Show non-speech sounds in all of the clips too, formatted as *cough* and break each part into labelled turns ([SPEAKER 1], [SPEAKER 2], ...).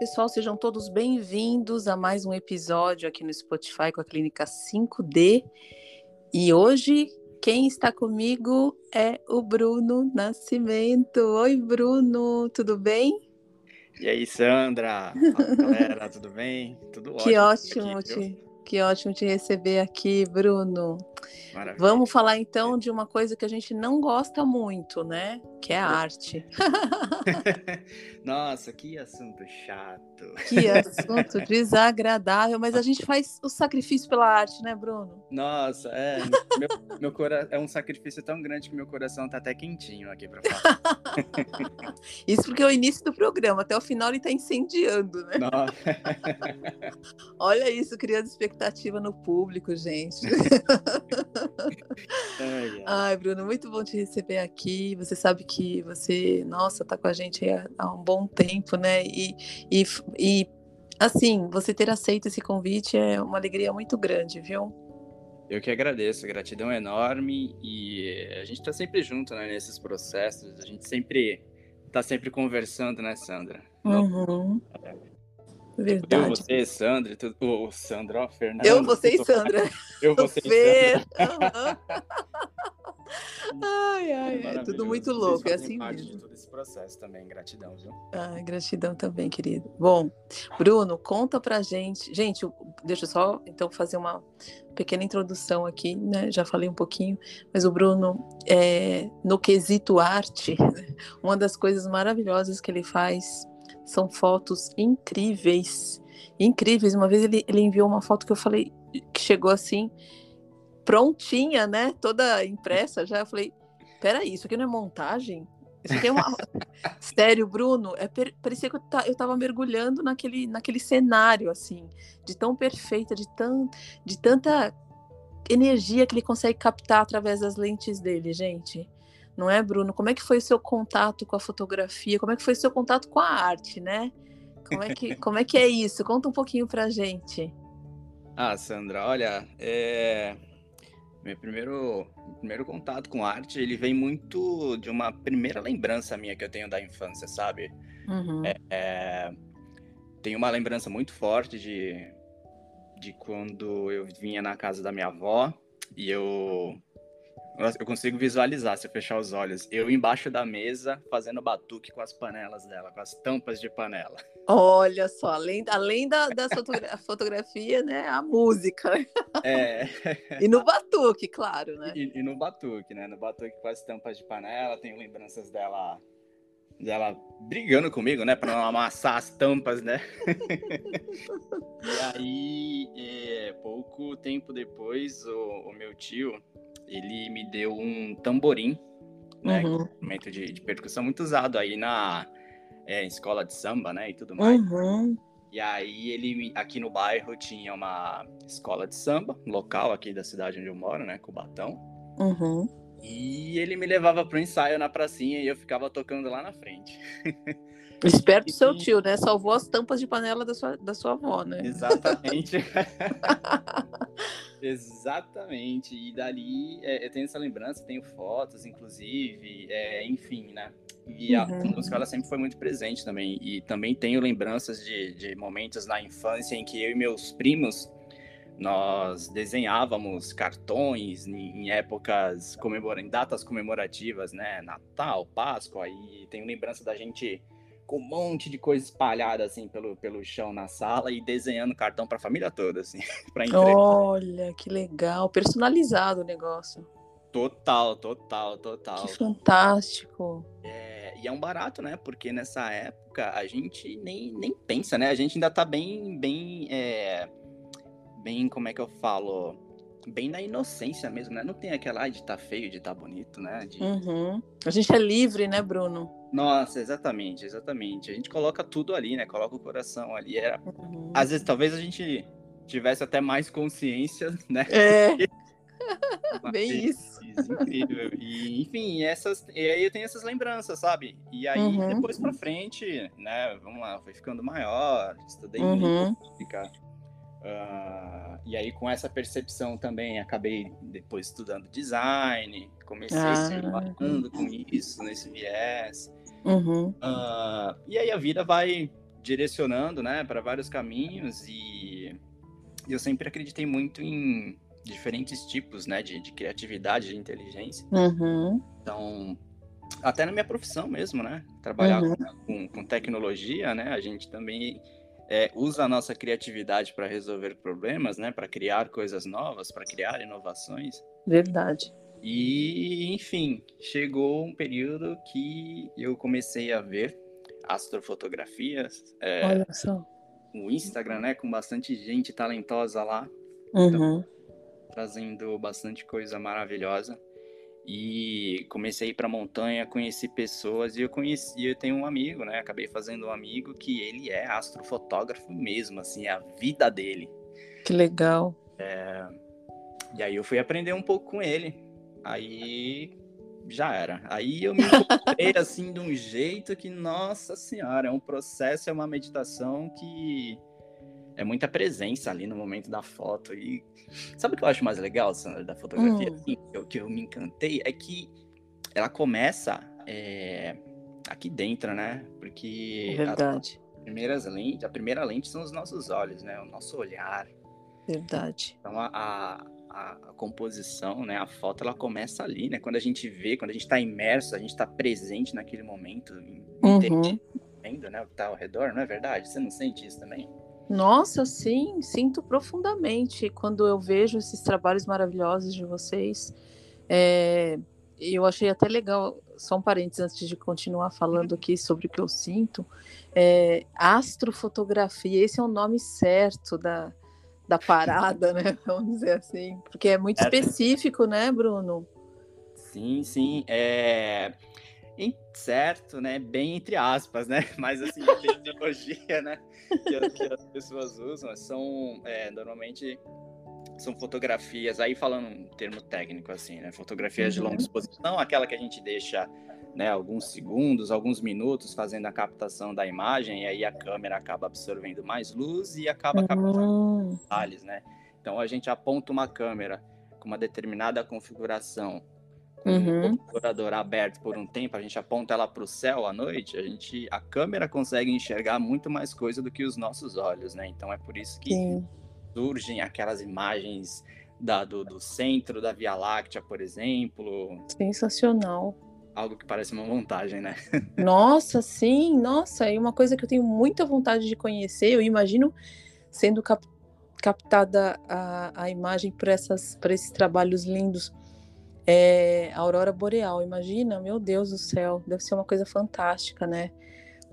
[SPEAKER 1] pessoal, sejam todos bem-vindos a mais um episódio aqui no Spotify com a Clínica 5D. E hoje quem está comigo é o Bruno Nascimento. Oi, Bruno, tudo bem?
[SPEAKER 2] E aí, Sandra? Fala, *laughs* galera, tudo bem? Tudo
[SPEAKER 1] que ótimo. Aqui, te, que ótimo te receber aqui, Bruno. Maravilha. Vamos falar então de uma coisa que a gente não gosta muito, né? Que é a arte. *laughs*
[SPEAKER 2] Nossa, que assunto chato.
[SPEAKER 1] Que assunto *laughs* desagradável, mas a gente faz o sacrifício pela arte, né, Bruno?
[SPEAKER 2] Nossa, é. Meu, meu cora... É um sacrifício tão grande que meu coração tá até quentinho aqui pra falar. *laughs*
[SPEAKER 1] Isso porque é o início do programa, até o final ele tá incendiando, né? Nossa. Olha isso, criando expectativa no público, gente. Ai, ai, Bruno, muito bom te receber aqui. Você sabe que você, nossa, tá com a gente há um bom tempo, né? E, e, e assim, você ter aceito esse convite é uma alegria muito grande, viu?
[SPEAKER 2] Eu que agradeço, gratidão enorme e a gente está sempre junto né, nesses processos, a gente sempre está sempre conversando, né, Sandra?
[SPEAKER 1] Uhum. Verdade.
[SPEAKER 2] Eu, você, Sandra, tu, o Sandra, ó, Fernanda.
[SPEAKER 1] Eu, você e Sandra. *laughs*
[SPEAKER 2] Eu, você e Sandra.
[SPEAKER 1] ai, ai, é tudo muito louco, é assim
[SPEAKER 2] parte mesmo. de todo esse processo também, gratidão, viu?
[SPEAKER 1] Ai, gratidão também, querido. Bom, Bruno, conta pra gente. Gente, deixa eu só então fazer uma pequena introdução aqui, né? Já falei um pouquinho, mas o Bruno, é, no quesito arte, *laughs* uma das coisas maravilhosas que ele faz são fotos incríveis. Incríveis. Uma vez ele, ele enviou uma foto que eu falei, que chegou assim, prontinha, né? Toda impressa já. Eu falei, peraí, isso aqui não é montagem? Isso aqui é uma. *laughs* Sério, Bruno, é per... parecia que eu, ta... eu tava mergulhando naquele, naquele cenário, assim, de tão perfeita, de, tão... de tanta energia que ele consegue captar através das lentes dele, gente não é, Bruno? Como é que foi o seu contato com a fotografia? Como é que foi o seu contato com a arte, né? Como é que, *laughs* como é, que é isso? Conta um pouquinho pra gente.
[SPEAKER 2] Ah, Sandra, olha, é... meu primeiro, primeiro contato com arte, ele vem muito de uma primeira lembrança minha que eu tenho da infância, sabe? Uhum. É, é... Tenho uma lembrança muito forte de, de quando eu vinha na casa da minha avó e eu eu consigo visualizar se eu fechar os olhos. Eu embaixo da mesa fazendo batuque com as panelas dela, com as tampas de panela.
[SPEAKER 1] Olha só, além, além da, da fotogra *laughs* fotografia, né? A música.
[SPEAKER 2] É.
[SPEAKER 1] e no batuque, claro, né?
[SPEAKER 2] E, e, no batuque, né? No batuque com as tampas de panela, tenho lembranças dela dela brigando comigo, né, para não amassar as tampas, né? *laughs* e aí, é, pouco tempo depois, o, o meu tio, ele me deu um tamborim, né? Uhum. Instrumento de, de, percussão muito usado aí na é, escola de samba, né? E tudo mais.
[SPEAKER 1] Uhum.
[SPEAKER 2] E aí ele aqui no bairro tinha uma escola de samba, local aqui da cidade onde eu moro, né? Cubatão.
[SPEAKER 1] Uhum.
[SPEAKER 2] E ele me levava pro ensaio na pracinha e eu ficava tocando lá na frente. *laughs*
[SPEAKER 1] Esperto do seu tio, né? Salvou as tampas de panela da sua, da sua avó, né?
[SPEAKER 2] Exatamente. *laughs* Exatamente. E dali é, eu tenho essa lembrança, tenho fotos, inclusive, é, enfim, né? E a uhum. música ela sempre foi muito presente também. E também tenho lembranças de, de momentos na infância em que eu e meus primos nós desenhávamos cartões em, épocas comemora, em datas comemorativas, né? Natal, Páscoa, e tenho lembrança da gente com um monte de coisa espalhada assim pelo, pelo chão na sala e desenhando cartão para a família toda assim, *laughs* para entregar.
[SPEAKER 1] Olha, que legal, personalizado o negócio.
[SPEAKER 2] Total, total, total.
[SPEAKER 1] Que fantástico.
[SPEAKER 2] É, e é um barato, né? Porque nessa época a gente nem, nem pensa, né? A gente ainda tá bem, bem, é, bem, como é que eu falo? Bem na inocência mesmo, né? Não tem aquela de tá feio, de tá bonito, né? De...
[SPEAKER 1] Uhum. A gente é livre, né, Bruno?
[SPEAKER 2] Nossa, exatamente, exatamente. A gente coloca tudo ali, né? Coloca o coração ali. Era... Uhum. Às vezes, talvez a gente tivesse até mais consciência, *laughs* né?
[SPEAKER 1] É. *laughs* Bem isso.
[SPEAKER 2] Incrível. E, enfim, essas, e aí eu tenho essas lembranças, sabe? E aí, uhum. depois pra frente, né? Vamos lá, foi ficando maior, estudei uhum. música. Uh, e aí, com essa percepção também, acabei depois estudando design, comecei ah. circulando com isso, nesse viés.
[SPEAKER 1] Uhum.
[SPEAKER 2] Uh, e aí a vida vai direcionando, né, para vários caminhos e eu sempre acreditei muito em diferentes tipos, né, de, de criatividade, de inteligência.
[SPEAKER 1] Uhum.
[SPEAKER 2] Então, até na minha profissão mesmo, né, trabalhar uhum. com, com, tecnologia, né, a gente também é, usa a nossa criatividade para resolver problemas, né, para criar coisas novas, para criar inovações.
[SPEAKER 1] Verdade.
[SPEAKER 2] E, enfim, chegou um período que eu comecei a ver astrofotografias.
[SPEAKER 1] É, Olha só.
[SPEAKER 2] O Instagram, né? Com bastante gente talentosa lá.
[SPEAKER 1] Uhum. Então,
[SPEAKER 2] trazendo bastante coisa maravilhosa. E comecei a ir pra montanha, conheci pessoas e eu conheci, eu tenho um amigo, né? Acabei fazendo um amigo que ele é astrofotógrafo mesmo, assim, é a vida dele.
[SPEAKER 1] Que legal.
[SPEAKER 2] É... E aí eu fui aprender um pouco com ele. Aí já era. Aí eu me encontrei *laughs* assim de um jeito que, nossa senhora, é um processo, é uma meditação que é muita presença ali no momento da foto. E sabe o que eu acho mais legal, Sandra, da fotografia?
[SPEAKER 1] Hum.
[SPEAKER 2] Assim, que, que eu me encantei é que ela começa é, aqui dentro, né? Porque
[SPEAKER 1] Verdade.
[SPEAKER 2] As primeiras lentes, a primeira lente são os nossos olhos, né? O nosso olhar.
[SPEAKER 1] Verdade.
[SPEAKER 2] Então a, a a, composição, né, a foto, ela começa ali, né? Quando a gente vê, quando a gente está imerso, a gente está presente naquele momento,
[SPEAKER 1] uhum.
[SPEAKER 2] vendo, né, o que está ao redor, não é verdade? Você não sente isso também?
[SPEAKER 1] Nossa, sim, sinto profundamente quando eu vejo esses trabalhos maravilhosos de vocês. É, eu achei até legal, só um parênteses antes de continuar falando aqui sobre o que eu sinto. É, astrofotografia, esse é o nome certo da, da parada, né? *laughs* Vamos dizer assim. Porque é muito é, específico, né, Bruno?
[SPEAKER 2] Sim, sim. É certo, né? Bem entre aspas, né? *laughs* Mas assim, a tecnologia, né? Que, que, as pessoas usam são é, normalmente são fotografias, aí falando um termo técnico assim, né? Fotografias uhum. de longa exposição, aquela que a gente deixa né, alguns segundos, alguns minutos fazendo a captação da imagem, e aí a câmera acaba absorvendo mais luz e acaba captando
[SPEAKER 1] uhum.
[SPEAKER 2] detalhes, né? Então a gente aponta uma câmera com uma determinada configuração, com uhum. um obturador aberto por um tempo, a gente aponta ela para o céu à noite, a gente, a câmera consegue enxergar muito mais coisa do que os nossos olhos, né? Então é por isso que
[SPEAKER 1] Sim.
[SPEAKER 2] Surgem aquelas imagens da, do, do centro da Via Láctea, por exemplo.
[SPEAKER 1] Sensacional
[SPEAKER 2] algo que parece uma montagem, né? *laughs*
[SPEAKER 1] Nossa, sim, nossa, e uma coisa que eu tenho muita vontade de conhecer, eu imagino sendo cap captada a, a imagem por, essas, por esses trabalhos lindos. É, a aurora boreal, imagina, meu Deus do céu, deve ser uma coisa fantástica, né?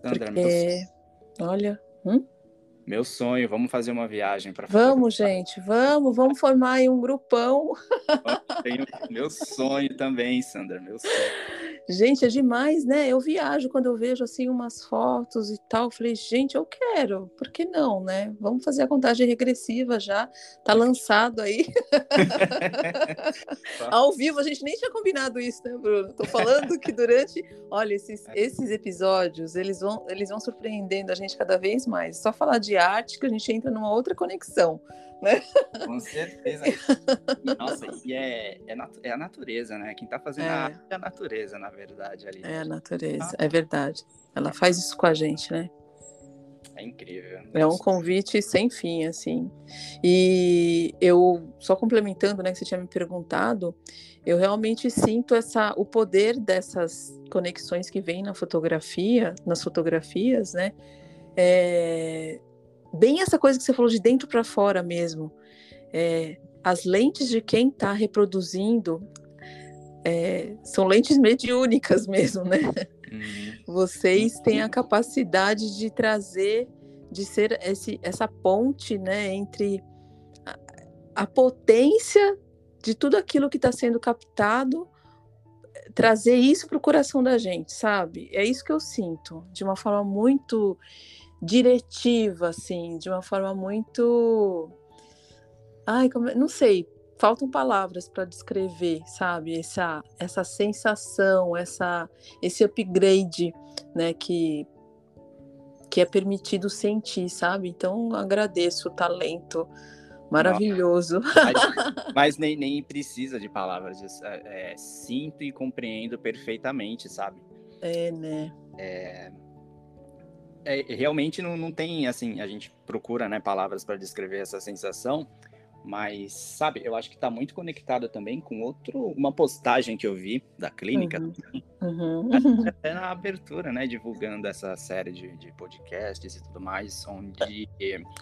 [SPEAKER 2] Sandra,
[SPEAKER 1] Porque, meu... olha, hum?
[SPEAKER 2] Meu sonho, vamos fazer uma viagem para
[SPEAKER 1] Vamos, gente, vamos, vamos formar aí um grupão.
[SPEAKER 2] Meu sonho também, Sandra, meu sonho.
[SPEAKER 1] Gente, é demais, né? Eu viajo quando eu vejo assim umas fotos e tal. falei, gente, eu quero. Por que não, né? Vamos fazer a contagem regressiva já. Tá lançado aí. *laughs* Ao vivo, a gente nem tinha combinado isso, né, Bruno? Tô falando que durante, olha, esses, é. esses episódios, eles vão, eles vão surpreendendo a gente cada vez mais. Só falar de arte que a gente entra numa outra conexão né?
[SPEAKER 2] Com certeza. Nossa, e é, é, é, a natureza, né? Quem tá fazendo é. a arte é a natureza, na verdade, ali.
[SPEAKER 1] É a natureza, ah. é verdade. Ela faz isso com a gente, né?
[SPEAKER 2] É incrível.
[SPEAKER 1] É um convite sem fim, assim. E eu, só complementando, né, que você tinha me perguntado, eu realmente sinto essa, o poder dessas conexões que vêm na fotografia, nas fotografias, né? É, bem essa coisa que você falou de dentro para fora mesmo. É, as lentes de quem está reproduzindo é, são lentes mediúnicas *laughs* mesmo, né?
[SPEAKER 2] Uhum.
[SPEAKER 1] Vocês têm a capacidade de trazer, de ser esse, essa ponte, né, entre a, a potência de tudo aquilo que está sendo captado, trazer isso para o coração da gente, sabe? É isso que eu sinto, de uma forma muito diretiva, assim, de uma forma muito. Ai, como... não sei, faltam palavras para descrever, sabe? Essa, essa sensação, essa, esse upgrade, né, que, que é permitido sentir, sabe? Então, agradeço o talento maravilhoso.
[SPEAKER 2] Mas, *laughs* mas, nem, nem precisa de palavras, é, é, sinto e compreendo perfeitamente, sabe?
[SPEAKER 1] É, né?
[SPEAKER 2] É, é, realmente não, não tem, assim, a gente procura, né, palavras para descrever essa sensação, mas, sabe, eu acho que está muito conectado também com outro, uma postagem que eu vi da clínica, uhum. Uhum. *laughs* até na abertura, né, divulgando essa série de, de podcasts e tudo mais, onde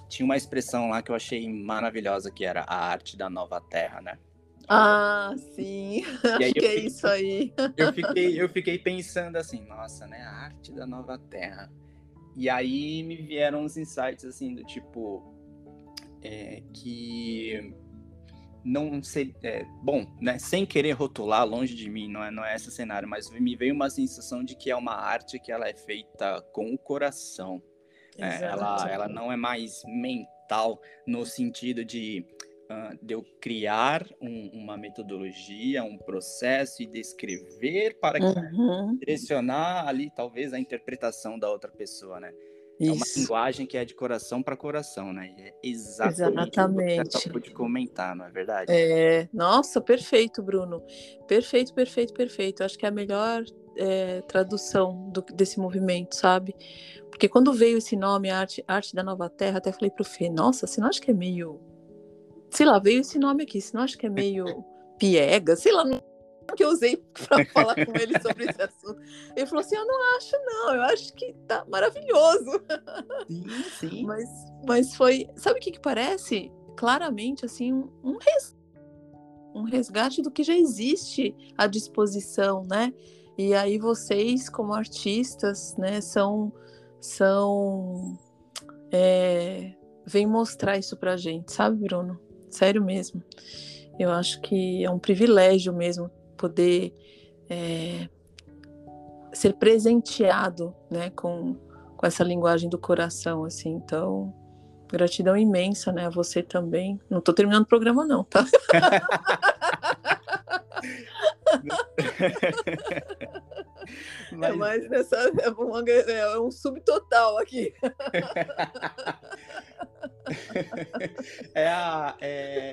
[SPEAKER 2] tinha uma expressão lá que eu achei maravilhosa, que era a arte da nova terra, né?
[SPEAKER 1] Ah, sim, *laughs* acho que é isso aí.
[SPEAKER 2] Eu fiquei, *laughs* eu fiquei pensando assim, nossa, né, a arte da nova terra. E aí me vieram uns insights assim do tipo, é, que não sei, é, bom, né, sem querer rotular longe de mim, não é, não é esse cenário, mas me veio uma sensação de que é uma arte que ela é feita com o coração. É, ela, ela não é mais mental no sentido de uh, de eu criar um, uma metodologia, um processo e descrever para uhum. direcionar ali talvez a interpretação da outra pessoa, né? Isso. É uma linguagem que é de coração para coração, né? E é exatamente, exatamente. o que você comentar, não é verdade?
[SPEAKER 1] É, nossa, perfeito, Bruno. Perfeito, perfeito, perfeito. Acho que é a melhor é, tradução do, desse movimento, sabe? Porque quando veio esse nome, Arte, Arte da Nova Terra, até falei pro Fê, nossa, você não acha que é meio. Sei lá, veio esse nome aqui, você não acha que é meio piega? Sei lá, não que eu usei para falar com ele sobre esse assunto. Ele falou assim: Eu não acho, não, eu acho que tá maravilhoso.
[SPEAKER 2] Sim, sim.
[SPEAKER 1] Mas, mas foi. Sabe o que, que parece? Claramente, assim, um, um, res, um resgate do que já existe à disposição, né? E aí vocês, como artistas, né, são. são é, vem mostrar isso pra gente, sabe, Bruno? Sério mesmo. Eu acho que é um privilégio mesmo poder é, ser presenteado, né, com, com essa linguagem do coração, assim. Então, gratidão imensa, né, a você também. Não estou terminando o programa não, tá? *laughs* *laughs* *laughs* Mas... É mais nessa. É, uma, é um subtotal aqui. *laughs*
[SPEAKER 2] é, a, é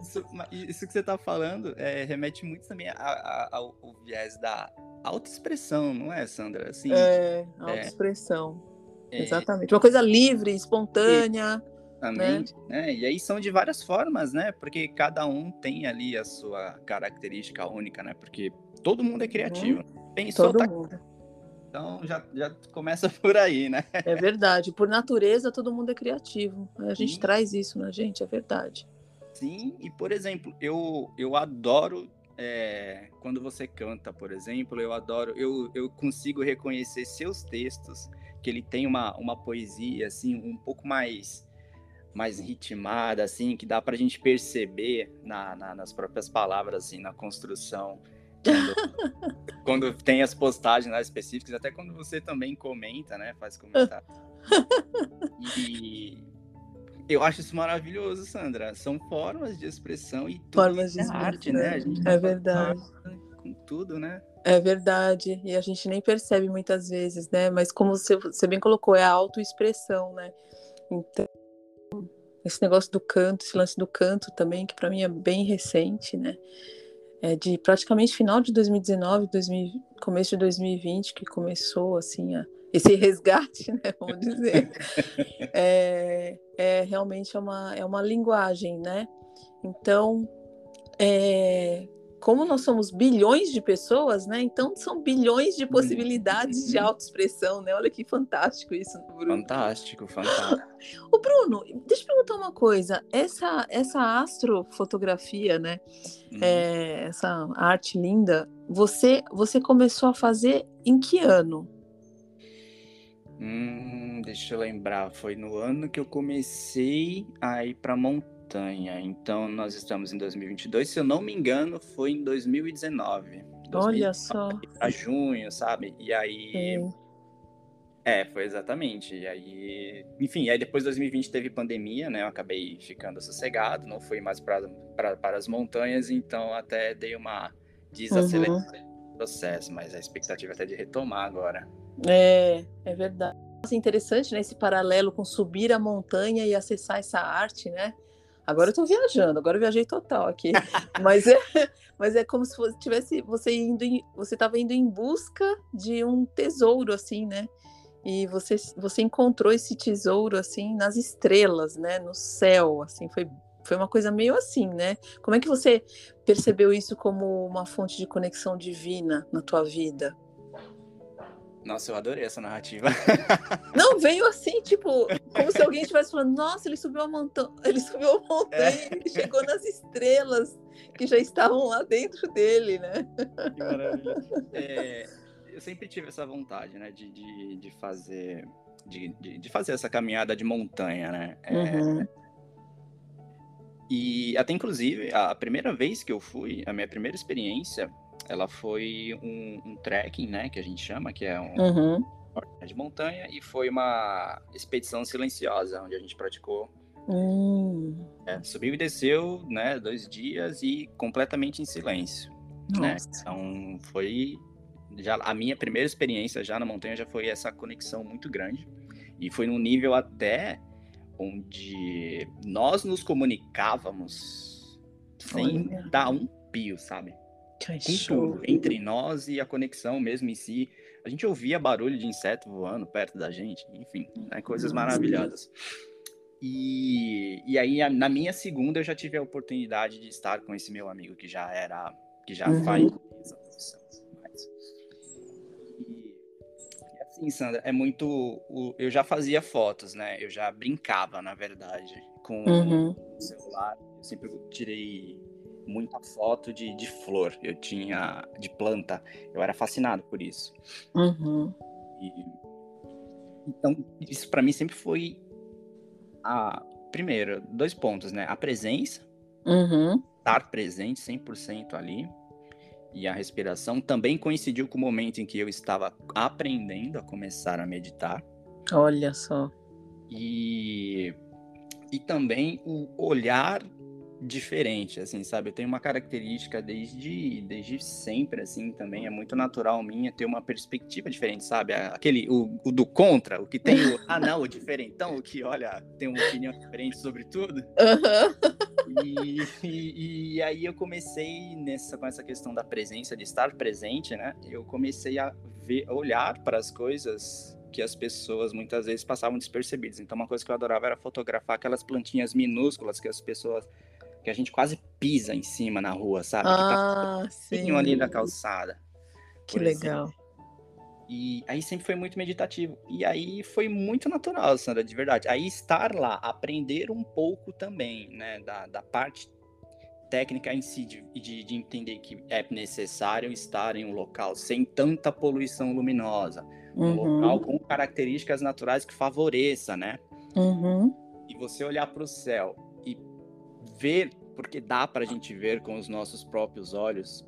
[SPEAKER 2] isso, isso, que você está falando é, remete muito também a, a, ao, ao, viés da autoexpressão, não é, Sandra?
[SPEAKER 1] Assim, é, é. autoexpressão. É, Exatamente. Uma coisa livre, espontânea.
[SPEAKER 2] Exatamente. Né? E aí são de várias formas, né? Porque cada um tem ali a sua característica única, né? Porque todo mundo é criativo. Uhum.
[SPEAKER 1] Pensou, todo tá... mundo.
[SPEAKER 2] Então já, já começa *laughs* por aí, né?
[SPEAKER 1] É verdade. Por natureza, todo mundo é criativo. A gente Sim. traz isso na gente, é verdade.
[SPEAKER 2] Sim, e por exemplo, eu, eu adoro é, quando você canta, por exemplo, eu adoro, eu, eu consigo reconhecer seus textos, que ele tem uma, uma poesia, assim, um pouco mais mais ritmada, assim, que dá para a gente perceber na, na, nas próprias palavras, assim, na construção. Quando, *laughs* quando, tem as postagens lá específicas, até quando você também comenta, né? Faz comentário. *laughs* E eu acho isso maravilhoso, Sandra. São formas de expressão e tudo
[SPEAKER 1] formas de é arte, né? A gente é verdade.
[SPEAKER 2] Com tudo, né?
[SPEAKER 1] É verdade. E a gente nem percebe muitas vezes, né? Mas como você, você bem colocou, é a autoexpressão, né? Então, esse negócio do canto, esse lance do canto também, que para mim é bem recente, né? É de praticamente final de 2019, 2000, começo de 2020, que começou assim a, esse *laughs* resgate, né? Vamos dizer. *laughs* é, é realmente é uma, é uma linguagem, né? Então, é, como nós somos bilhões de pessoas, né? Então são bilhões de possibilidades de uhum. autoexpressão, né? Olha que fantástico isso,
[SPEAKER 2] Bruno. Fantástico, *laughs* fantástico.
[SPEAKER 1] O Bruno, deixa eu perguntar uma coisa. Essa essa astrofotografia, né? Uhum. É, essa arte linda, você você começou a fazer em que ano?
[SPEAKER 2] Hum, deixa eu lembrar. Foi no ano que eu comecei a ir para montar montanha. Então, nós estamos em 2022. Se eu não me engano, foi em 2019.
[SPEAKER 1] Olha só.
[SPEAKER 2] A junho, sabe? E aí. Sim. É, foi exatamente. E aí, enfim, aí depois de 2020 teve pandemia, né? Eu acabei ficando sossegado, não fui mais para as montanhas, então até dei uma desaceleração uhum. no processo, mas a expectativa é até de retomar agora.
[SPEAKER 1] É, é verdade. É interessante, né? Esse paralelo com subir a montanha e acessar essa arte, né? Agora eu tô viajando, agora eu viajei total aqui. *laughs* mas, é, mas é como se fosse, tivesse você indo em, você estava indo em busca de um tesouro, assim, né? e você, você encontrou esse tesouro assim nas estrelas, né? No céu, assim, foi foi uma coisa meio assim, né? Como é que você percebeu isso como uma fonte de conexão divina na tua vida?
[SPEAKER 2] Nossa, eu adorei essa narrativa. *laughs*
[SPEAKER 1] Não, veio assim, tipo, como se alguém estivesse falando, nossa, ele subiu a montanha, *laughs* ele subiu a montanha é. e chegou nas estrelas que já estavam lá dentro dele, né?
[SPEAKER 2] Que maravilha. É, eu sempre tive essa vontade, né, de, de, de fazer. De, de, de, fazer essa caminhada de montanha, né? É, uhum. E até inclusive, a primeira vez que eu fui, a minha primeira experiência, ela foi um, um trekking, né, que a gente chama, que é um uhum. de montanha, e foi uma expedição silenciosa, onde a gente praticou. Uhum. É, subiu e desceu, né, dois dias e completamente em silêncio. Né? Então foi já a minha primeira experiência já na montanha já foi essa conexão muito grande e foi num nível até onde nós nos comunicávamos sem Olha. dar um pio, sabe? Entre nós e a conexão mesmo em si. A gente ouvia barulho de inseto voando perto da gente, enfim, né, coisas maravilhosas. E, e aí, na minha segunda, eu já tive a oportunidade de estar com esse meu amigo que já era, que já uhum. faz assim, Sandra, é muito. Eu já fazia fotos, né? Eu já brincava, na verdade, com uhum. o celular. Eu sempre tirei muita foto de, de flor, eu tinha de planta, eu era fascinado por isso. Uhum. E, então, isso para mim sempre foi a primeiro, dois pontos, né? A presença, uhum. estar presente 100% ali, e a respiração também coincidiu com o momento em que eu estava aprendendo a começar a meditar.
[SPEAKER 1] Olha só.
[SPEAKER 2] E, e também o olhar diferente, assim, sabe? Eu tenho uma característica desde, desde sempre, assim, também é muito natural minha ter uma perspectiva diferente, sabe? Aquele, o, o do contra, o que tem o, *laughs* ah não, o diferentão, o que, olha, tem uma opinião diferente sobre tudo. Uhum. E, e, e, aí eu comecei nessa, com essa questão da presença, de estar presente, né? Eu comecei a ver, a olhar para as coisas que as pessoas muitas vezes passavam despercebidas. Então, uma coisa que eu adorava era fotografar aquelas plantinhas minúsculas que as pessoas que a gente quase pisa em cima na rua, sabe?
[SPEAKER 1] Ah,
[SPEAKER 2] que tá sim. ali da calçada.
[SPEAKER 1] Que legal.
[SPEAKER 2] E aí sempre foi muito meditativo. E aí foi muito natural, Sandra, de verdade. Aí estar lá, aprender um pouco também, né, da, da parte técnica em si, de, de, de, entender que é necessário estar em um local sem tanta poluição luminosa, um uhum. local com características naturais que favoreça, né? Uhum. E você olhar para o céu ver, porque dá para a gente ver com os nossos próprios olhos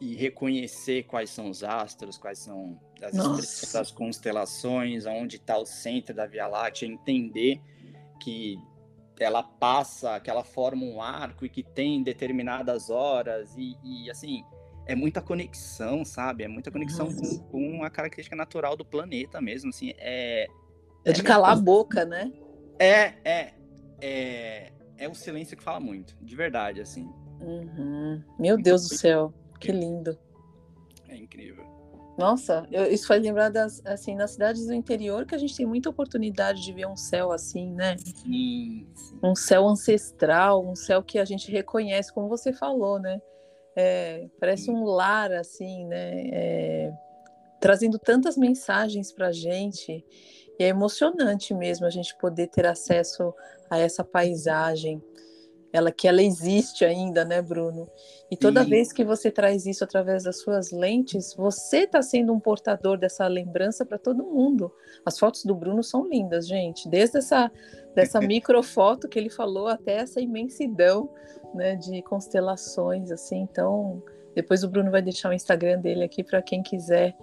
[SPEAKER 2] e reconhecer quais são os astros, quais são as, as constelações, aonde está o centro da Via Láctea, entender que ela passa, que ela forma um arco e que tem determinadas horas e, e assim é muita conexão, sabe? É muita conexão com, com, a característica natural do planeta mesmo, assim. É,
[SPEAKER 1] é de calar a boca, né?
[SPEAKER 2] É, é, é é o silêncio que fala muito, de verdade, assim.
[SPEAKER 1] Uhum. Meu Deus do céu, que lindo.
[SPEAKER 2] É incrível.
[SPEAKER 1] Nossa, eu, isso faz lembrar das, assim, nas cidades do interior que a gente tem muita oportunidade de ver um céu assim, né?
[SPEAKER 2] Sim, sim.
[SPEAKER 1] Um céu ancestral, um céu que a gente reconhece, como você falou, né? É, parece sim. um lar, assim, né? É, trazendo tantas mensagens para a gente. E é emocionante mesmo a gente poder ter acesso a essa paisagem, ela que ela existe ainda, né, Bruno? E toda Sim. vez que você traz isso através das suas lentes, você está sendo um portador dessa lembrança para todo mundo. As fotos do Bruno são lindas, gente. Desde essa dessa *laughs* microfoto que ele falou até essa imensidão, né, de constelações assim. Então, depois o Bruno vai deixar o Instagram dele aqui para quem quiser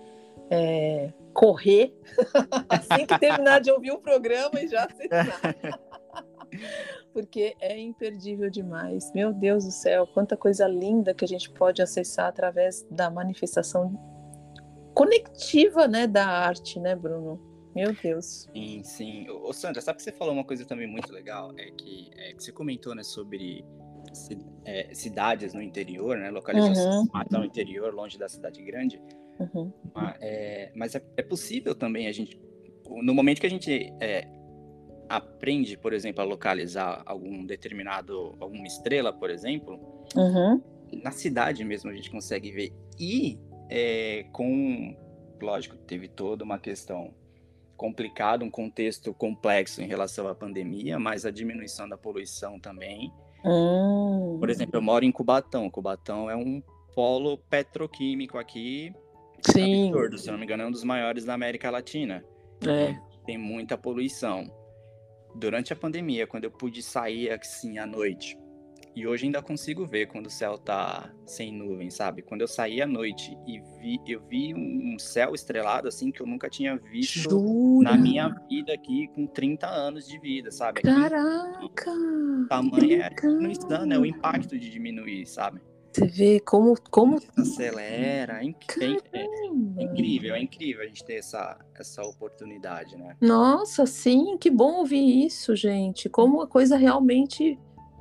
[SPEAKER 1] é, correr *laughs* assim que terminar de ouvir o programa e já acessar. *laughs* Porque é imperdível demais. Meu Deus do céu, quanta coisa linda que a gente pode acessar através da manifestação conectiva, né, da arte, né, Bruno? Meu Deus.
[SPEAKER 2] Sim, sim. Ô, Sandra, sabe que você falou uma coisa também muito legal? É que, é que você comentou, né, sobre é, cidades no interior, né, localização uhum. no interior, longe da cidade grande. Uhum. Mas, é, mas é, é, possível também a gente no momento que a gente é, aprende, por exemplo, a localizar algum determinado, alguma estrela, por exemplo,
[SPEAKER 1] uhum.
[SPEAKER 2] na cidade mesmo a gente consegue ver. E é, com, lógico, teve toda uma questão complicada, um contexto complexo em relação à pandemia, mas a diminuição da poluição também.
[SPEAKER 1] Uhum.
[SPEAKER 2] Por exemplo, eu moro em Cubatão. Cubatão é um polo petroquímico aqui.
[SPEAKER 1] Sim.
[SPEAKER 2] Absurdo, se não me engano, é um dos maiores da América Latina.
[SPEAKER 1] É.
[SPEAKER 2] Tem muita poluição durante a pandemia, quando eu pude sair assim à noite, e hoje ainda consigo ver quando o céu tá sem nuvem, sabe? Quando eu saí à noite e vi, eu vi um céu estrelado assim que eu nunca tinha visto
[SPEAKER 1] Jura?
[SPEAKER 2] na minha vida aqui com 30 anos de vida, sabe? Aqui,
[SPEAKER 1] Caraca!
[SPEAKER 2] tamanho é a né? O impacto de diminuir, sabe?
[SPEAKER 1] Você vê como como
[SPEAKER 2] acelera, é, inc- é- é incrível, é incrível a gente ter essa, essa oportunidade, né?
[SPEAKER 1] Nossa, sim, que bom ouvir isso, gente. Como a coisa realmente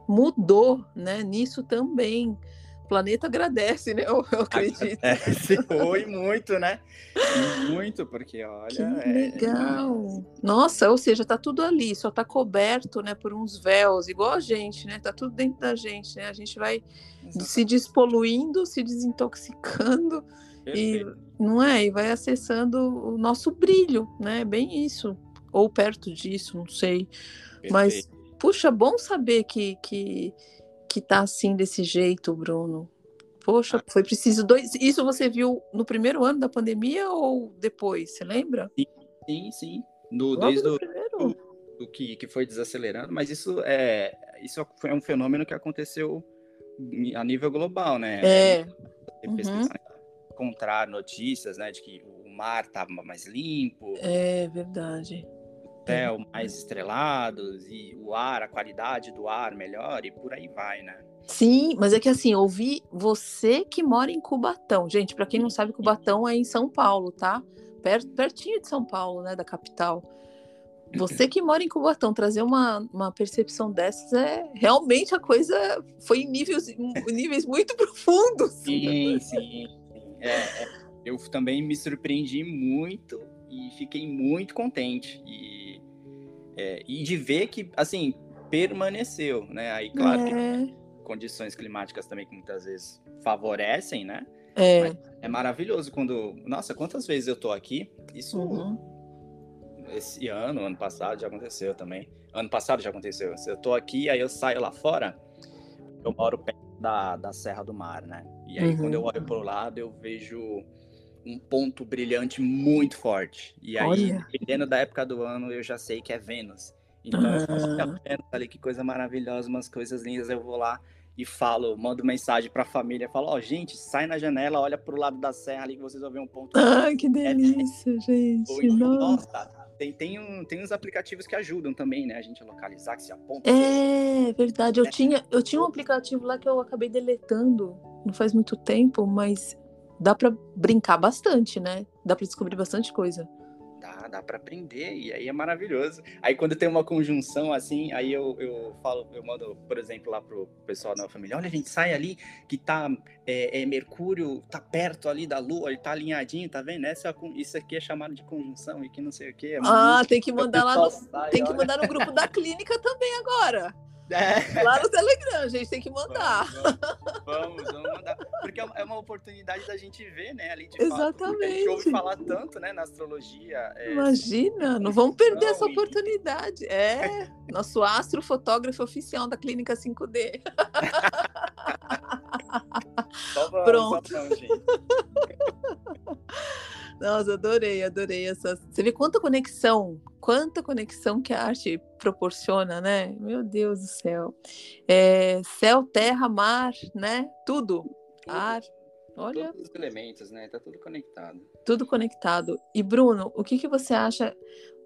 [SPEAKER 1] mudou, né? Nisso também. O planeta agradece, né? Eu, eu acredito.
[SPEAKER 2] É, *laughs* se foi muito, né? Muito, porque olha.
[SPEAKER 1] Que
[SPEAKER 2] é-
[SPEAKER 1] legal. Nossa, ou seja, tá tudo ali, só tá coberto, né, por uns véus, igual a gente, né? Tá tudo dentro da gente, né? A gente vai se despoluindo, se desintoxicando e
[SPEAKER 2] Perfeito.
[SPEAKER 1] não é? E vai acessando o nosso brilho, né? Bem isso, ou perto disso, não sei. Mas
[SPEAKER 2] Perfeito.
[SPEAKER 1] puxa, bom saber que que que tá assim desse jeito, Bruno. Poxa,
[SPEAKER 2] Ah.
[SPEAKER 1] foi preciso dois. Isso você viu no primeiro ano da pandemia ou depois? Você lembra?
[SPEAKER 2] Sim, sim. No,
[SPEAKER 1] Logo
[SPEAKER 2] desde
[SPEAKER 1] no
[SPEAKER 2] o
[SPEAKER 1] primeiro.
[SPEAKER 2] do que, que foi desacelerando, mas isso é isso foi um fenômeno que aconteceu a nível global, né?
[SPEAKER 1] É. Uhum.
[SPEAKER 2] pesquisar, encontrar notícias, né, de que o mar estava mais limpo,
[SPEAKER 1] É verdade.
[SPEAKER 2] O céu mais estrelados e o ar, a qualidade do ar melhor e por aí vai, né?
[SPEAKER 1] Sim, mas é que assim, ouvi você que mora em Cubatão. Gente, para quem não sabe, Cubatão é em São Paulo, tá? Per- pertinho de São Paulo, né, da capital. Você que mora em Cubatão, trazer uma, uma percepção dessas é realmente a coisa foi em níveis, em níveis muito *laughs* profundos.
[SPEAKER 2] Sim, sim. sim. É, é, eu também me surpreendi muito e fiquei muito contente. E, é, e de ver que, assim, permaneceu, né? Aí, claro que
[SPEAKER 1] É,
[SPEAKER 2] condições climáticas também que muitas vezes favorecem, né?
[SPEAKER 1] é.
[SPEAKER 2] É maravilhoso quando. Nossa, quantas vezes eu tô aqui? Isso
[SPEAKER 1] Uhum.
[SPEAKER 2] esse ano, ano passado já aconteceu também. Ano passado já aconteceu. Eu tô aqui, aí eu saio lá fora, eu moro perto da, da Serra do Mar, né? E aí
[SPEAKER 1] Uhum.
[SPEAKER 2] quando eu olho pro lado, eu vejo um ponto brilhante muito forte. E aí,
[SPEAKER 1] Olha.
[SPEAKER 2] dependendo da época do ano, eu já sei que é Vênus. Então eu
[SPEAKER 1] Ah.
[SPEAKER 2] olha Vênus ali, que coisa maravilhosa, umas coisas lindas, eu vou lá e falo, mando mensagem pra família, falo, ó, gente, sai na janela, olha pro lado da serra ali que vocês vão ver um ponto
[SPEAKER 1] Ai, que delícia, gente.
[SPEAKER 2] ou então,
[SPEAKER 1] Nossa.
[SPEAKER 2] nossa, tem, tem, um, tem uns aplicativos que ajudam também, né? A gente a localizar, que se aponta.
[SPEAKER 1] É verdade. Eu
[SPEAKER 2] É.
[SPEAKER 1] tinha, eu tinha um aplicativo lá que eu acabei deletando não faz muito tempo, mas dá pra brincar bastante, né? Dá pra descobrir bastante coisa.
[SPEAKER 2] Dá, dá pra aprender, e aí é maravilhoso. Aí quando tem uma conjunção assim, aí eu, eu falo, eu mando, por exemplo, lá pro pessoal da família, olha, a gente sai ali que tá, é, é, Mercúrio tá perto ali da Lua, ele tá alinhadinho, tá vendo? Essa, é isso aqui é chamado de conjunção, e que não sei o que.
[SPEAKER 1] Ah, tem que *laughs* mandar lá no,
[SPEAKER 2] Sai,
[SPEAKER 1] tem que
[SPEAKER 2] olha.
[SPEAKER 1] mandar no grupo da clínica também agora. *laughs*
[SPEAKER 2] É.
[SPEAKER 1] Lá no Telegram, gente, tem que mandar.
[SPEAKER 2] Vamos, vamos, vamos, vamos mandar. Porque é uma- é uma oportunidade da gente ver, né? Ali de fato. porque A gente ouve
[SPEAKER 1] Exatamente.
[SPEAKER 2] falar tanto, né, na astrologia. é,
[SPEAKER 1] Imagina, não vamos perder essa
[SPEAKER 2] Não, e-
[SPEAKER 1] oportunidade. É, nosso astrofotógrafo oficial da Clínica 5D.
[SPEAKER 2] só vamos,
[SPEAKER 1] Pronto.
[SPEAKER 2] Vamos, gente.
[SPEAKER 1] Nossa, adorei, adorei essa. Você vê quanta conexão, quanta conexão que a arte proporciona, né? Meu Deus do céu. É, céu, terra, mar, né? Tudo. Ar. Olha,
[SPEAKER 2] Todos os elementos, né? Tá tudo conectado.
[SPEAKER 1] tudo conectado. E Bruno, o que, que você acha?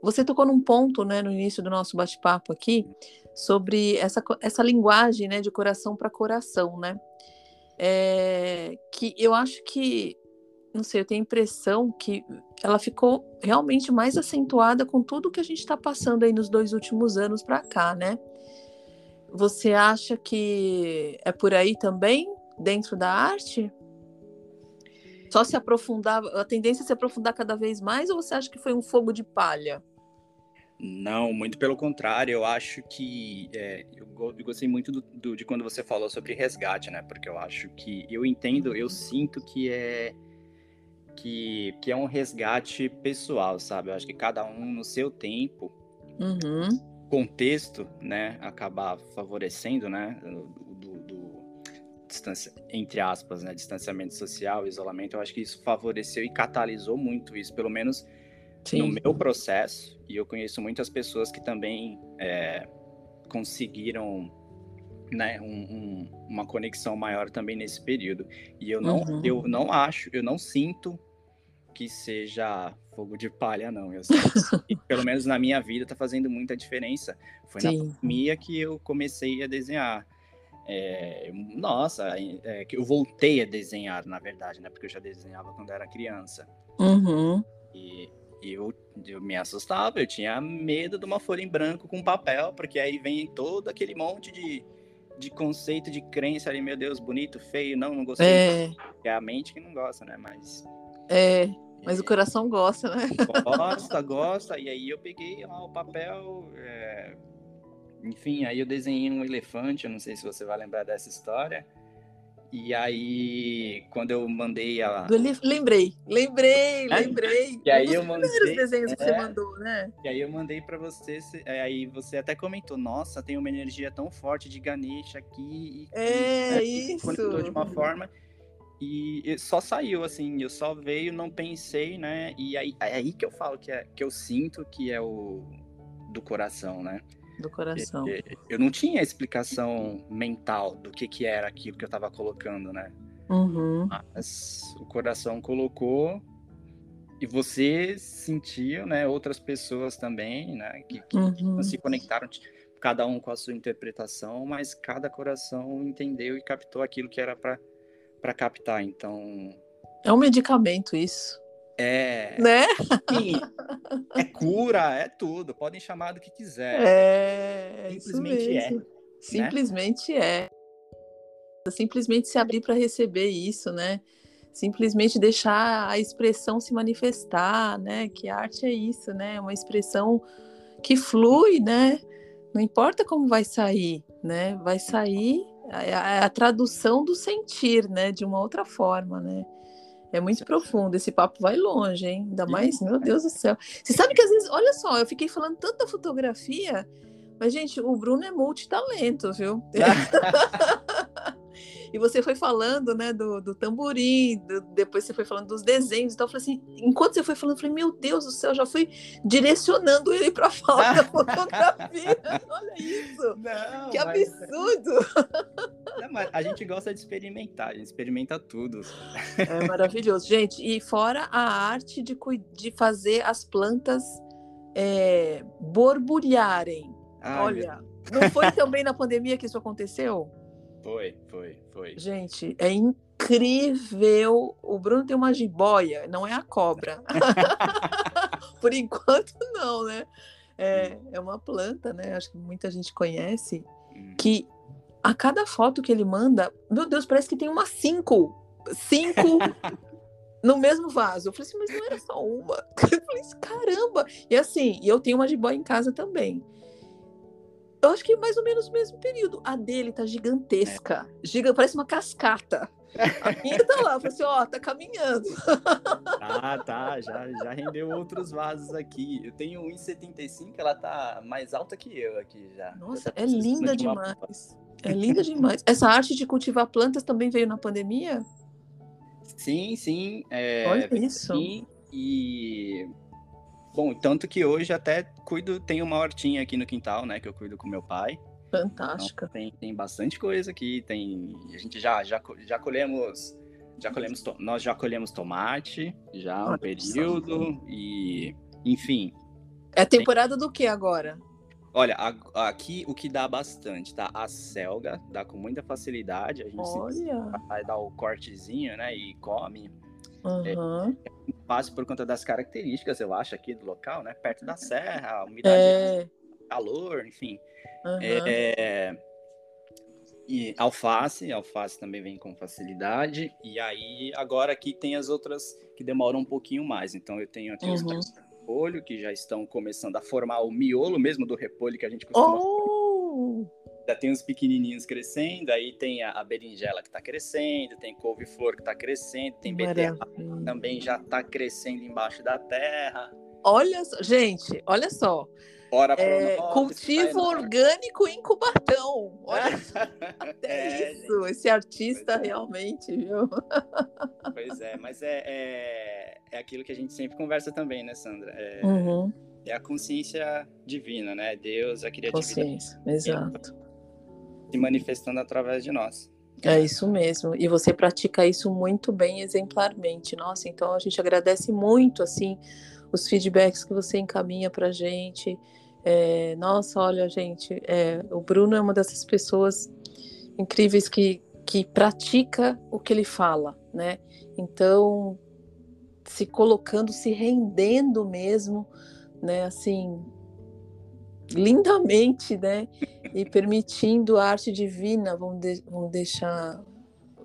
[SPEAKER 1] Você tocou num ponto, né, no início do nosso bate-papo aqui, sobre essa, essa linguagem, né, de coração para coração, né? É, que eu acho que, não sei, eu tenho a impressão que ela ficou realmente mais acentuada com tudo que a gente está passando aí nos dois últimos anos para cá, né? Você acha que é por aí também, dentro da arte? Só se aprofundar, a tendência é se aprofundar cada vez mais, ou você acha que foi um fogo de palha?
[SPEAKER 2] Não, muito pelo contrário. Eu acho que é, eu, gostei muito do, do, de quando você falou sobre resgate, né? Porque eu acho que eu entendo, eu sinto que é que, que é um resgate pessoal, sabe? Eu acho que cada um no seu tempo,
[SPEAKER 1] uhum.
[SPEAKER 2] contexto, né, acabar favorecendo, né, do, do, distância, entre aspas, né, distanciamento social, isolamento. Eu acho que isso favoreceu e catalisou muito isso, pelo menos Sim. no meu processo. E eu conheço muitas pessoas que também é, conseguiram né, um, um, uma conexão maior também nesse período. E eu não, uhum. eu não acho, eu não sinto que seja fogo de palha, não. Eu sei que, *laughs* pelo menos na minha vida, tá fazendo muita diferença. Foi Sim. na pandemia que eu comecei a desenhar. É, nossa, é, que eu voltei a desenhar, na verdade, né? Porque eu já desenhava quando era criança.
[SPEAKER 1] Uhum.
[SPEAKER 2] E eu, eu me assustava, eu tinha medo de uma folha em branco com papel, porque aí vem todo aquele monte de, de conceito, de crença ali, meu Deus, bonito, feio, não, não gostei. É, é a mente que não gosta, né? Mas.
[SPEAKER 1] É, mas o coração gosta, né?
[SPEAKER 2] Gosta, gosta. E aí eu peguei lá o papel. É... Enfim, aí eu desenhei um elefante. Eu não sei se você vai lembrar dessa história. E aí, quando eu mandei a.
[SPEAKER 1] Lembrei, lembrei, lembrei. *laughs*
[SPEAKER 2] e aí um eu mandei.
[SPEAKER 1] primeiros desenhos é... que você é. mandou, né?
[SPEAKER 2] E aí eu mandei para você. É, aí você até comentou: Nossa, tem uma energia tão forte de Ganesh aqui.
[SPEAKER 1] E, é, né, isso.
[SPEAKER 2] Conectou de uma forma. E só saiu, assim, eu só veio, não pensei, né? E aí, é aí que eu falo que, é, que eu sinto que é o do coração, né?
[SPEAKER 1] Do coração.
[SPEAKER 2] Eu não tinha explicação mental do que, que era aquilo que eu tava colocando, né?
[SPEAKER 1] Uhum.
[SPEAKER 2] Mas o coração colocou e você sentiu, né? Outras pessoas também, né? Que, que uhum. se conectaram, cada um com a sua interpretação, mas cada coração entendeu e captou aquilo que era para para captar. Então.
[SPEAKER 1] É um medicamento isso.
[SPEAKER 2] É.
[SPEAKER 1] Né?
[SPEAKER 2] Sim, é cura, é tudo. Podem chamar do que quiser.
[SPEAKER 1] É.
[SPEAKER 2] Simplesmente é. Né?
[SPEAKER 1] Simplesmente né? é. Simplesmente se abrir para receber isso, né? Simplesmente deixar a expressão se manifestar, né? Que arte é isso, né? É uma expressão que flui, né? Não importa como vai sair, né? Vai sair é a, a, tradução do sentir, né? De uma outra forma, né? É muito profundo, esse papo vai longe, hein? Ainda mais, meu Deus do céu. Você sabe que às vezes, olha só, eu fiquei falando tanta fotografia, mas, gente, o Bruno é multitalento, viu? *laughs* E você foi falando, né, do, do tamborim, do, depois você foi falando dos desenhos e tal. Eu falei assim, enquanto você foi falando, eu falei, meu Deus do céu, já fui direcionando ele para fora da *laughs* fotografia. Olha isso! Não, que absurdo!
[SPEAKER 2] Mas... Não, a gente gosta de experimentar, a gente experimenta tudo.
[SPEAKER 1] É maravilhoso. Gente, e fora a arte de, de fazer as plantas é, borbulharem. Ai, Olha, meu... não foi *laughs* também na pandemia que isso aconteceu?
[SPEAKER 2] Foi, foi, foi.
[SPEAKER 1] Gente, é incrível. O Bruno tem uma jiboia, não é a cobra. *laughs* Por enquanto, não, né? É, é uma planta, né? Acho que muita gente conhece. Hum. Que a cada foto que ele manda, meu Deus, parece que tem umas cinco. Cinco *laughs* no mesmo vaso. Eu falei assim, mas não era só uma. *laughs* Eu falei assim, caramba! E assim, eu tenho uma jiboia em casa também. Eu acho que mais ou menos no mesmo período. A dele tá gigantesca. É. Giga, parece uma cascata. A minha tá lá, eu falei assim, ó, tá caminhando.
[SPEAKER 2] Ah, *laughs* tá, já, já rendeu outros vasos aqui. Eu tenho 1,75, ela tá mais alta que eu aqui já.
[SPEAKER 1] Nossa, é linda de demais. É linda demais. Essa arte de cultivar plantas também veio na pandemia?
[SPEAKER 2] Sim, sim. É,
[SPEAKER 1] Olha isso.
[SPEAKER 2] Sim, e Bom, tanto que hoje até cuido, tenho uma hortinha aqui no quintal, né, que eu cuido com meu pai.
[SPEAKER 1] Fantástica.
[SPEAKER 2] Então, tem, tem bastante coisa aqui, tem, a gente já, já, já colhemos, já colhemos, nós já colhemos tomate, já um período, e, enfim.
[SPEAKER 1] É temporada tem... do que agora?
[SPEAKER 2] Olha, aqui o que dá bastante, tá? A selga dá com muita facilidade, a gente
[SPEAKER 1] Olha.
[SPEAKER 2] vai dar o cortezinho, né, e come.
[SPEAKER 1] Uhum.
[SPEAKER 2] É fácil por conta das características, eu acho, aqui do local, né? Perto da serra, umidade,
[SPEAKER 1] é...
[SPEAKER 2] calor, enfim.
[SPEAKER 1] Uhum.
[SPEAKER 2] É... E alface, alface também vem com facilidade. E aí, agora aqui tem as outras que demoram um pouquinho mais. Então, eu tenho aqui uhum. os repolho, que já estão começando a formar o miolo mesmo do repolho que a gente costuma. Oh! Já tem os pequenininhos crescendo, aí tem a, a berinjela que está crescendo, tem couve-flor que está crescendo, tem beterraba que também já está crescendo embaixo da terra.
[SPEAKER 1] Olha, gente, olha só. Bora é, cultivo orgânico em Cubatão. Olha, *laughs* até é, isso, gente. esse artista pois é. realmente, viu? *laughs*
[SPEAKER 2] Pois é, mas é, é, é, aquilo que a gente sempre conversa também, né, Sandra? É, uhum. é a consciência divina, né? Deus, a criatividade.
[SPEAKER 1] Consciência, exato.
[SPEAKER 2] Se manifestando através de nós.
[SPEAKER 1] É isso mesmo. E você pratica isso muito bem, exemplarmente. Nossa, então a gente agradece muito, assim, os feedbacks que você encaminha para gente. É, nossa, olha, gente, é, o Bruno é uma dessas pessoas incríveis que, que pratica o que ele fala, né? Então, se colocando, se rendendo mesmo, né? Assim, lindamente, né? E permitindo a arte divina, vamos, de, vamos deixar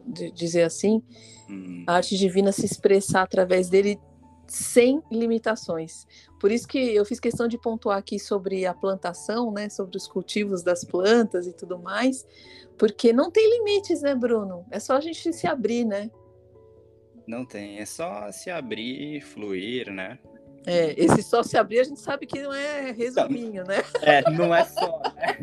[SPEAKER 1] de dizer assim, hum. a arte divina se expressar através dele sem limitações. Por isso que eu fiz questão de pontuar aqui sobre a plantação, né, sobre os cultivos das plantas e tudo mais, porque não tem limites, né, Bruno? É só a gente se abrir, né?
[SPEAKER 2] Não tem, é só se abrir e fluir, né?
[SPEAKER 1] É, esse só se abrir a gente sabe que não é resuminho, né?
[SPEAKER 2] É, não é só, né?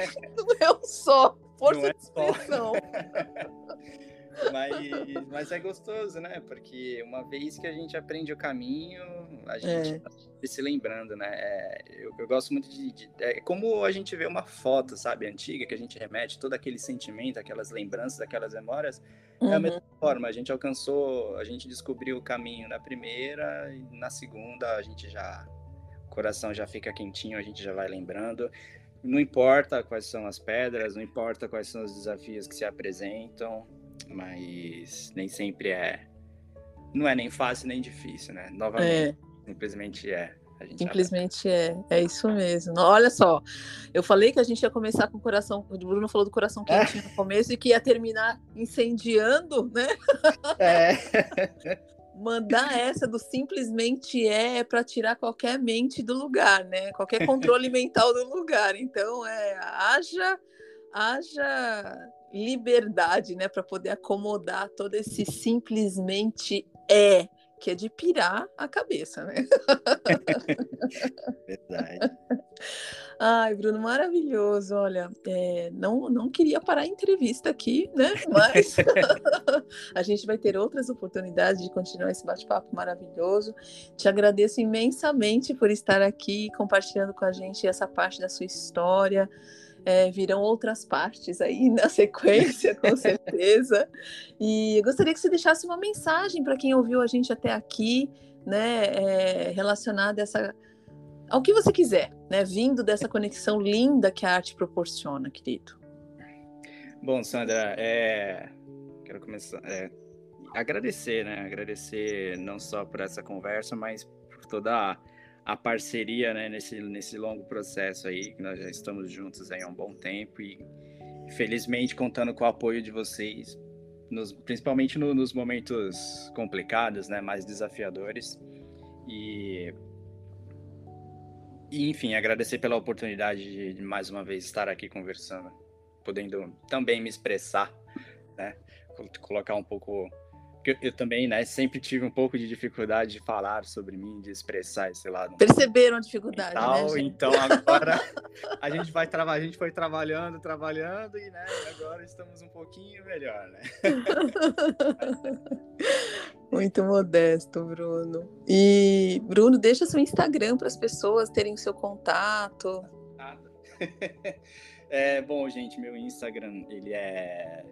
[SPEAKER 2] *laughs*
[SPEAKER 1] Não é o só, força não é de expressão. *laughs*
[SPEAKER 2] Mas, mas é gostoso, né? Porque uma vez que a gente aprende o caminho, a gente é. tá se lembrando, né? É, eu, eu, gosto muito de, de, É como a gente vê uma foto, sabe, antiga, que a gente remete todo aquele sentimento, aquelas lembranças, aquelas memórias. Uhum. É a mesma uhum. forma, a gente alcançou, a gente descobriu o caminho na primeira e na segunda a gente já. O coração já fica quentinho, a gente já vai lembrando. Não importa quais são as pedras, não importa quais são os desafios que se apresentam, mas nem sempre é. Não é nem fácil nem difícil, né? Novamente, é. simplesmente é.
[SPEAKER 1] Simplesmente é, é isso mesmo. Olha só, eu falei que a gente ia começar com o coração. O Bruno falou do coração quentinho é. no começo e que ia terminar incendiando, né? É. *laughs* Mandar essa do simplesmente é para tirar qualquer mente do lugar, né? Qualquer controle *laughs* mental do lugar. Então, é haja, haja liberdade, né, para poder acomodar todo esse simplesmente é, que é de pirar a cabeça, né? *laughs* Verdade. Ai, Bruno, maravilhoso. Olha, é, não, não queria parar a entrevista aqui, né? Mas *laughs* a gente vai ter outras oportunidades de continuar esse bate-papo maravilhoso. Te agradeço imensamente por estar aqui compartilhando com a gente essa parte da sua história é, virão outras partes aí *laughs* na sequência, com certeza. E gostaria que você deixasse uma mensagem para quem ouviu a gente até aqui, né, é, relacionada a essa, ao que você quiser, né, vindo dessa conexão linda que a arte proporciona, querido.
[SPEAKER 2] Bom, Sandra, é... quero começar é... agradecer, né, agradecer não só por essa conversa, mas por toda a a parceria né, nesse, nesse longo processo aí, que nós já estamos juntos aí há um bom tempo e felizmente contando com o apoio de vocês, nos, principalmente no, nos momentos complicados, né, mais desafiadores. E, e, enfim, agradecer pela oportunidade de, mais uma vez estar aqui conversando, podendo também me expressar, né, colocar um pouco porque eu também, né, sempre tive um pouco de dificuldade de falar sobre mim, de expressar esse lado.
[SPEAKER 1] Perceberam a dificuldade, né,
[SPEAKER 2] tal, né, Então agora *laughs* a gente vai trabalhar, a gente foi trabalhando, trabalhando e, né, agora estamos um pouquinho melhor, né? *laughs*
[SPEAKER 1] Muito modesto, Bruno. E Bruno, deixa seu Instagram para as pessoas terem seu contato. *laughs*
[SPEAKER 2] É, bom, gente, meu Instagram, ele é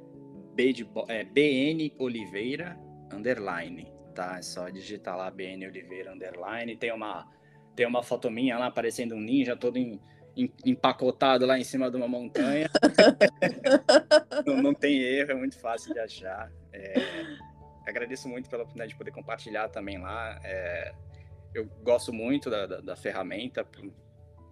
[SPEAKER 2] B de, é, BN Oliveira underline, tá? É só digitar lá BN Oliveira underline. Tem uma tem uma foto minha lá parecendo um ninja todo em, em, empacotado lá em cima de uma montanha. *laughs* não, não, tem erro, é muito fácil de achar. É, agradeço muito pela oportunidade de poder compartilhar também lá. É, eu gosto muito da, da, da ferramenta,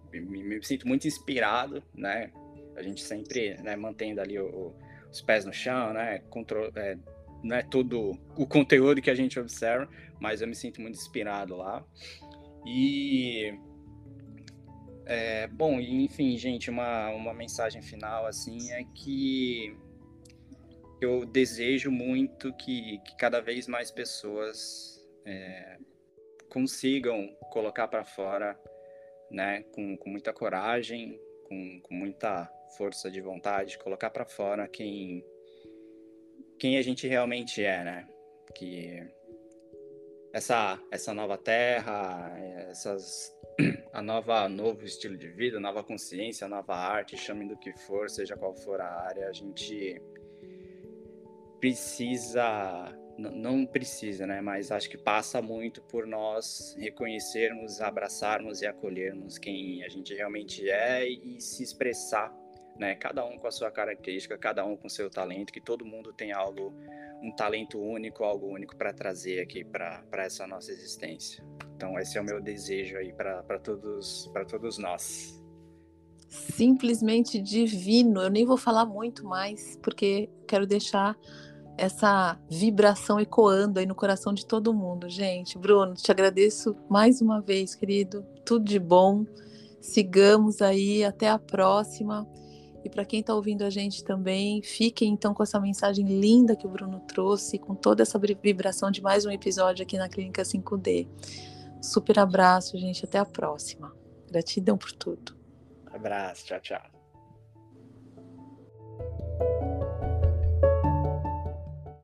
[SPEAKER 2] me, me, sinto muito inspirado, né? A gente sempre né, mantendo ali o, o, os pés no chão, né? Control, é, não é todo o conteúdo que a gente observa, mas eu me sinto muito inspirado lá. E é, bom, enfim, gente, uma, uma mensagem final assim é que eu desejo muito que, que cada vez mais pessoas é, consigam colocar para fora, né, com, com muita coragem, com, com muita força de vontade, colocar para fora quem quem a gente realmente é, né? Que essa essa nova terra, essas a nova novo estilo de vida, nova consciência, nova arte, chame do que for, seja qual for a área, a gente precisa não precisa, né? Mas acho que passa muito por nós reconhecermos, abraçarmos e acolhermos quem a gente realmente é e se expressar, né? Cada um com a sua característica, cada um com seu talento, que todo mundo tem algo, um talento único, algo único para trazer aqui para essa nossa existência. Então esse é o meu desejo aí para todos para todos nós.
[SPEAKER 1] Simplesmente divino. Eu nem vou falar muito mais porque quero deixar essa vibração ecoando aí no coração de todo mundo, gente. Bruno, te agradeço mais uma vez, querido. Tudo de bom. Sigamos aí, até a próxima. E para quem está ouvindo a gente também, fiquem então com essa mensagem linda que o Bruno trouxe, com toda essa vibração de mais um episódio aqui na Clínica 5D. Super abraço, gente. Até a próxima. Gratidão por tudo.
[SPEAKER 2] Abraço. Tchau, tchau.